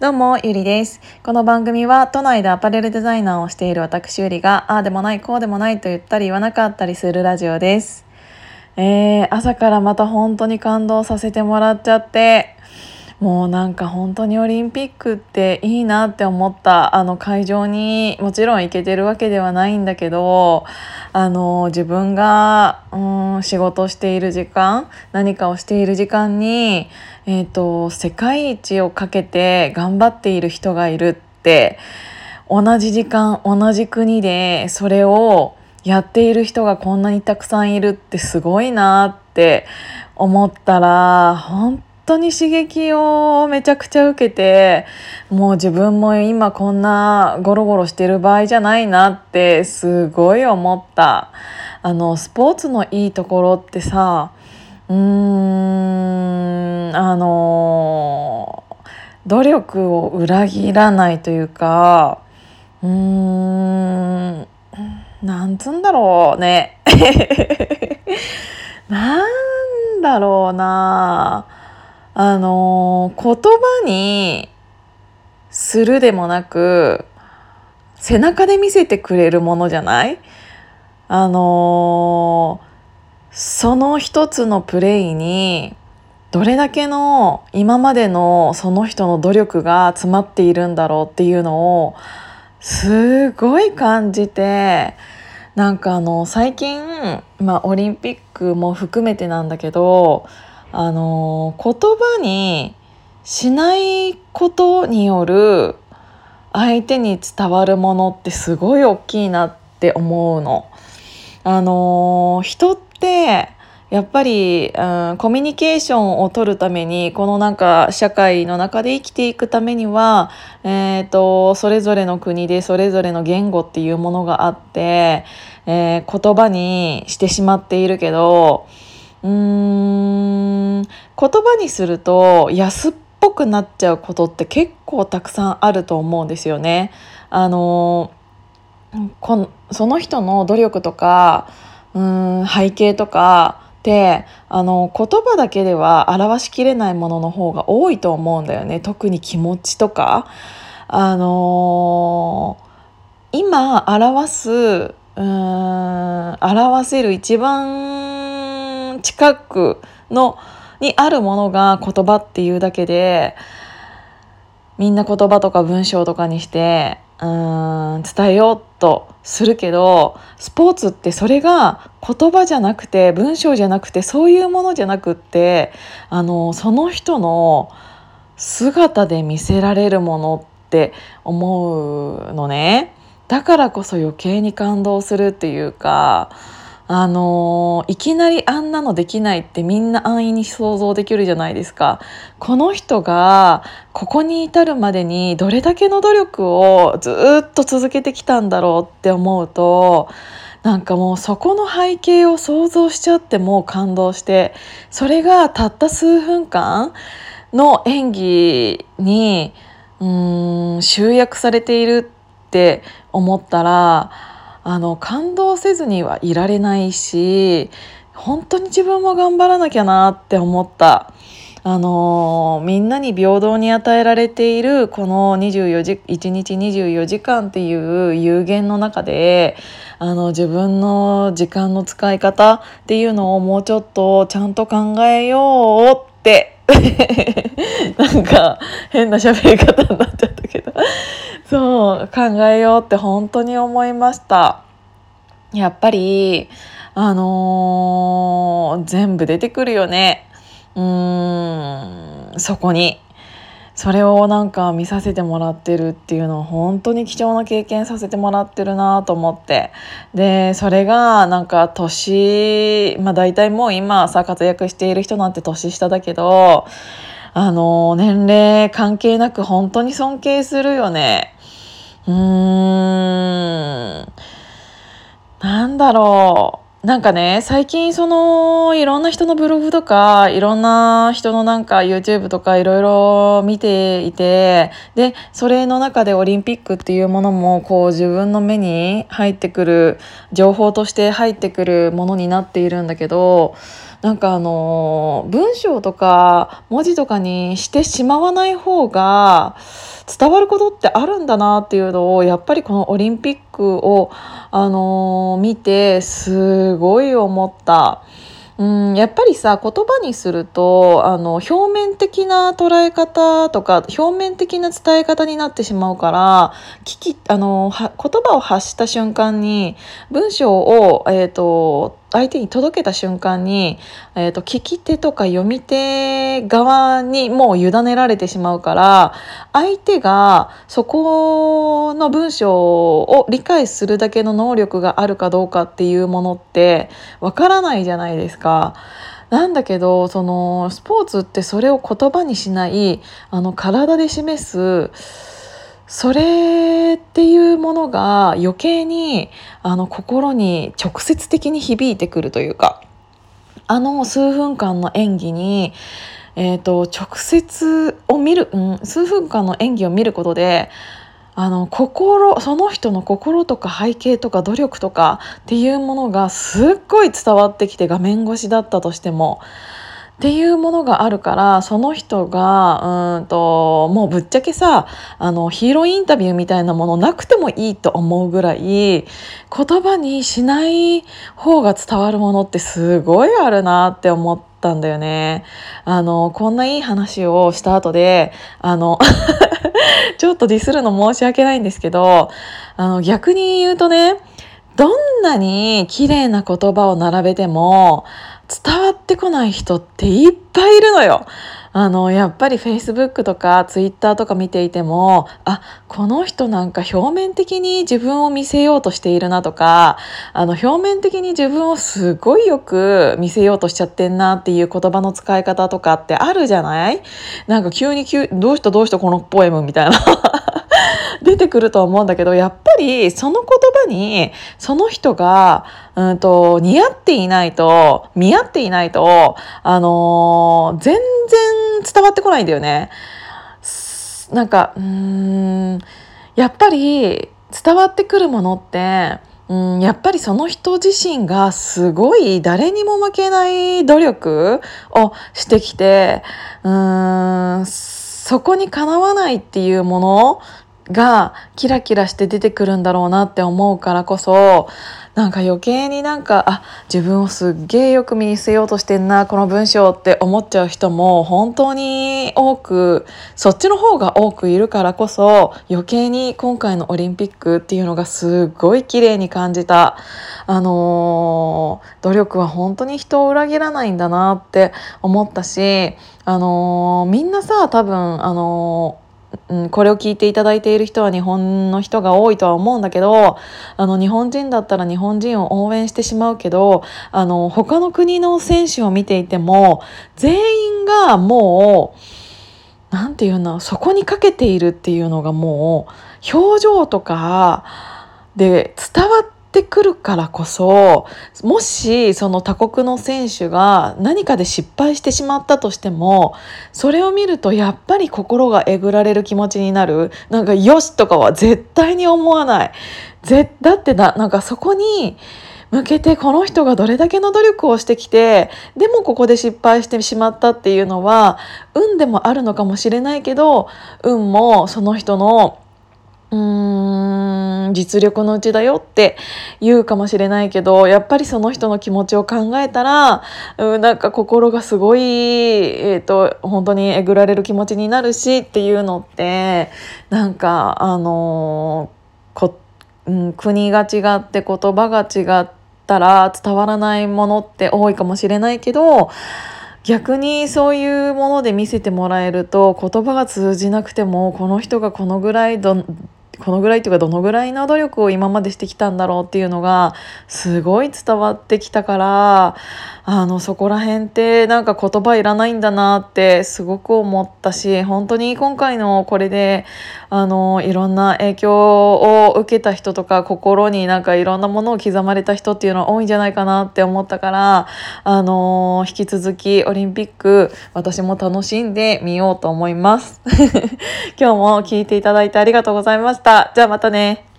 どうも、ゆりです。この番組は都内でアパレルデザイナーをしている私ゆりが、ああでもない、こうでもないと言ったり言わなかったりするラジオです。えー、朝からまた本当に感動させてもらっちゃって、もうなんか本当にオリンピックっていいなって思った。あの会場にもちろん行けてるわけではないんだけどあの自分がうん仕事している時間何かをしている時間に、えー、と世界一をかけて頑張っている人がいるって同じ時間同じ国でそれをやっている人がこんなにたくさんいるってすごいなって思ったら本当当に刺激をめちゃくちゃ受けてもう自分も今こんなゴロゴロしてる場合じゃないなってすごい思った。あのスポーツのいいところってさうーんあの努力を裏切らないというかうーんなんつんだろうね。なんだろうな。あの言葉にするでもなく背中で見せてくれるものじゃない？あのその一つのプレイにどれだけの今までのその人の努力が詰まっているんだろうっていうのをすごい感じてなんかあの最近、まあ、オリンピックも含めてなんだけどあの言葉にしないことによる相手に伝わるものってすごい大きいなって思うの。あの人ってやっぱり、うん、コミュニケーションを取るためにこのなんか社会の中で生きていくためには、えーと、それぞれの国でそれぞれの言語っていうものがあって、えー、言葉にしてしまっているけどうーん言葉にすると安っぽくなっちゃうことって結構たくさんあると思うんですよね。あのこその人の努力とかうん背景とかってあの言葉だけでは表しきれないものの方が多いと思うんだよね特に気持ちとか。あのー、今表すうん表せる一番近くのにあるものが言葉っていうだけでみんな言葉とか文章とかにしてうん伝えようとするけどスポーツってそれが言葉じゃなくて文章じゃなくてそういうものじゃなくってあのその人の姿で見せられるものって思うのね。だからこそ余計に感動するっていうかあのいきなりあんなのできないってみんな安易に想像できるじゃないですか。この人がここに至るまでにどれだけの努力をずっと続けてきたんだろうって思うとなんかもうそこの背景を想像しちゃってもう感動してそれがたった数分間の演技にうん集約されているって思ったらあの感動せずにはいられないし本当に自分も頑張らなきゃなって思った。あのみんなに平等に与えられているこの24時1日24時間っていう有限の中であの自分の時間の使い方っていうのをもうちょっとちゃんと考えようって なんか変な喋り方になっそう考えようって本当に思いました。やっぱりあのー、全部出てくるよね。うーんそこに。それをなんか見させてもらってるっていうのは本当に貴重な経験させてもらってるなと思って。でそれがなんか年まあ大体もう今さ活躍している人なんて年下だけどあの年齢関係なく本当に尊敬するよね。うーん。なんだろう。なんかね最近そのいろんな人のブログとかいろんな人のなんか YouTube とかいろいろ見ていてでそれの中でオリンピックっていうものもこう自分の目に入ってくる情報として入ってくるものになっているんだけどなんかあの文章とか文字とかにしてしまわない方が伝わることってあるんだなっていうのをやっぱりこのオリンピックを、あの見てすごいごい思った。うん、やっぱりさ言葉にするとあの表面的な捉え方とか表面的な伝え方になってしまうから聞きあの言葉を発した瞬間に文章を、えーと相手に届けた瞬間に、えーと、聞き手とか読み手側にもう委ねられてしまうから相手がそこの文章を理解するだけの能力があるかどうかっていうものってわからないじゃないですか。なんだけどそのスポーツってそれを言葉にしないあの体で示すそれっていうものが余計にあの心に直接的に響いてくるというかあの数分間の演技に、えーと、直接を見る、うん、数分間の演技を見ることであの心その人の心とか背景とか努力とかっていうものがすっごい伝わってきて画面越しだったとしてもっていうものがあるからその人がうんともうぶっちゃけさあのヒーローインタビューみたいなものなくてもいいと思うぐらい言葉にしない方が伝わるものってすごいあるなって思ったんだよね。あのこんないい話をした後であの ちょっとディスるの申し訳ないんですけどあの逆に言うとねどんなに綺麗な言葉を並べても伝わってこない人っていっぱいいるのよ。あの、やっぱり Facebook とか Twitter とか見ていても、あ、この人なんか表面的に自分を見せようとしているなとか、あの、表面的に自分をすごいよく見せようとしちゃってんなっていう言葉の使い方とかってあるじゃない？なんか急に急、どうしたどうしたこのポエムみたいな。出てくると思うんだけどやっぱりその言葉にその人が、うんと、似合っていないと見合っていないと、あのー、全然伝わってこないんだよね。なんかうんやっぱり伝わってくるものってうん、やっぱりその人自身がすごい誰にも負けない努力をしてきてうーんそこにかなわないっていうものがキラキラして出てくるんだろうなって思うからこそなんか余計になんかあ自分をすっげえよく見せようとしてんなこの文章って思っちゃう人も本当に多くそっちの方が多くいるからこそ余計に今回のオリンピックっていうのがすごい綺麗に感じた。あのー、努力は本当に人を裏切らないんだなって思ったしあのー、みんなさ多分あのーうん、これを聞いていただいている人は日本の人が多いとは思うんだけどあの日本人だったら日本人を応援してしまうけどあの他の国の選手を見ていても全員がもう何て言うのそこにかけているっていうのがもう表情とかで伝わってってくるからこそもしその他国の選手が何かで失敗してしまったとしてもそれを見るとやっぱり心がえぐられる気持ちになる。なんかよしとかは絶対に思わない。ぜだってだなんかそこに向けてこの人がどれだけの努力をしてきてでもここで失敗してしまったっていうのは運でもあるのかもしれないけど運もその人のうん実力のうちだよって言うかもしれないけどやっぱりその人の気持ちを考えたらうんなんか心がすごい、えーと、本当にえぐられる気持ちになるしっていうのってなんかあのこ、うん、国が違って言葉が違ったら伝わらないものって多いかもしれないけど逆にそういうもので見せてもらえると言葉が通じなくてもこの人がこのぐらいどこのぐらいというかどのぐらいの努力を今までしてきたんだろうっていうのがすごい伝わってきたからあのそこら辺ってなんか言葉いらないんだなってすごく思ったし本当に今回のこれであのいろんな影響を受けた人とか心になんかいろんなものを刻まれた人っていうのは多いんじゃないかなって思ったからあの引き続きオリンピック私も楽しんでみようと思います。今日も聞いていただいてありがとうございました。じゃあまたね。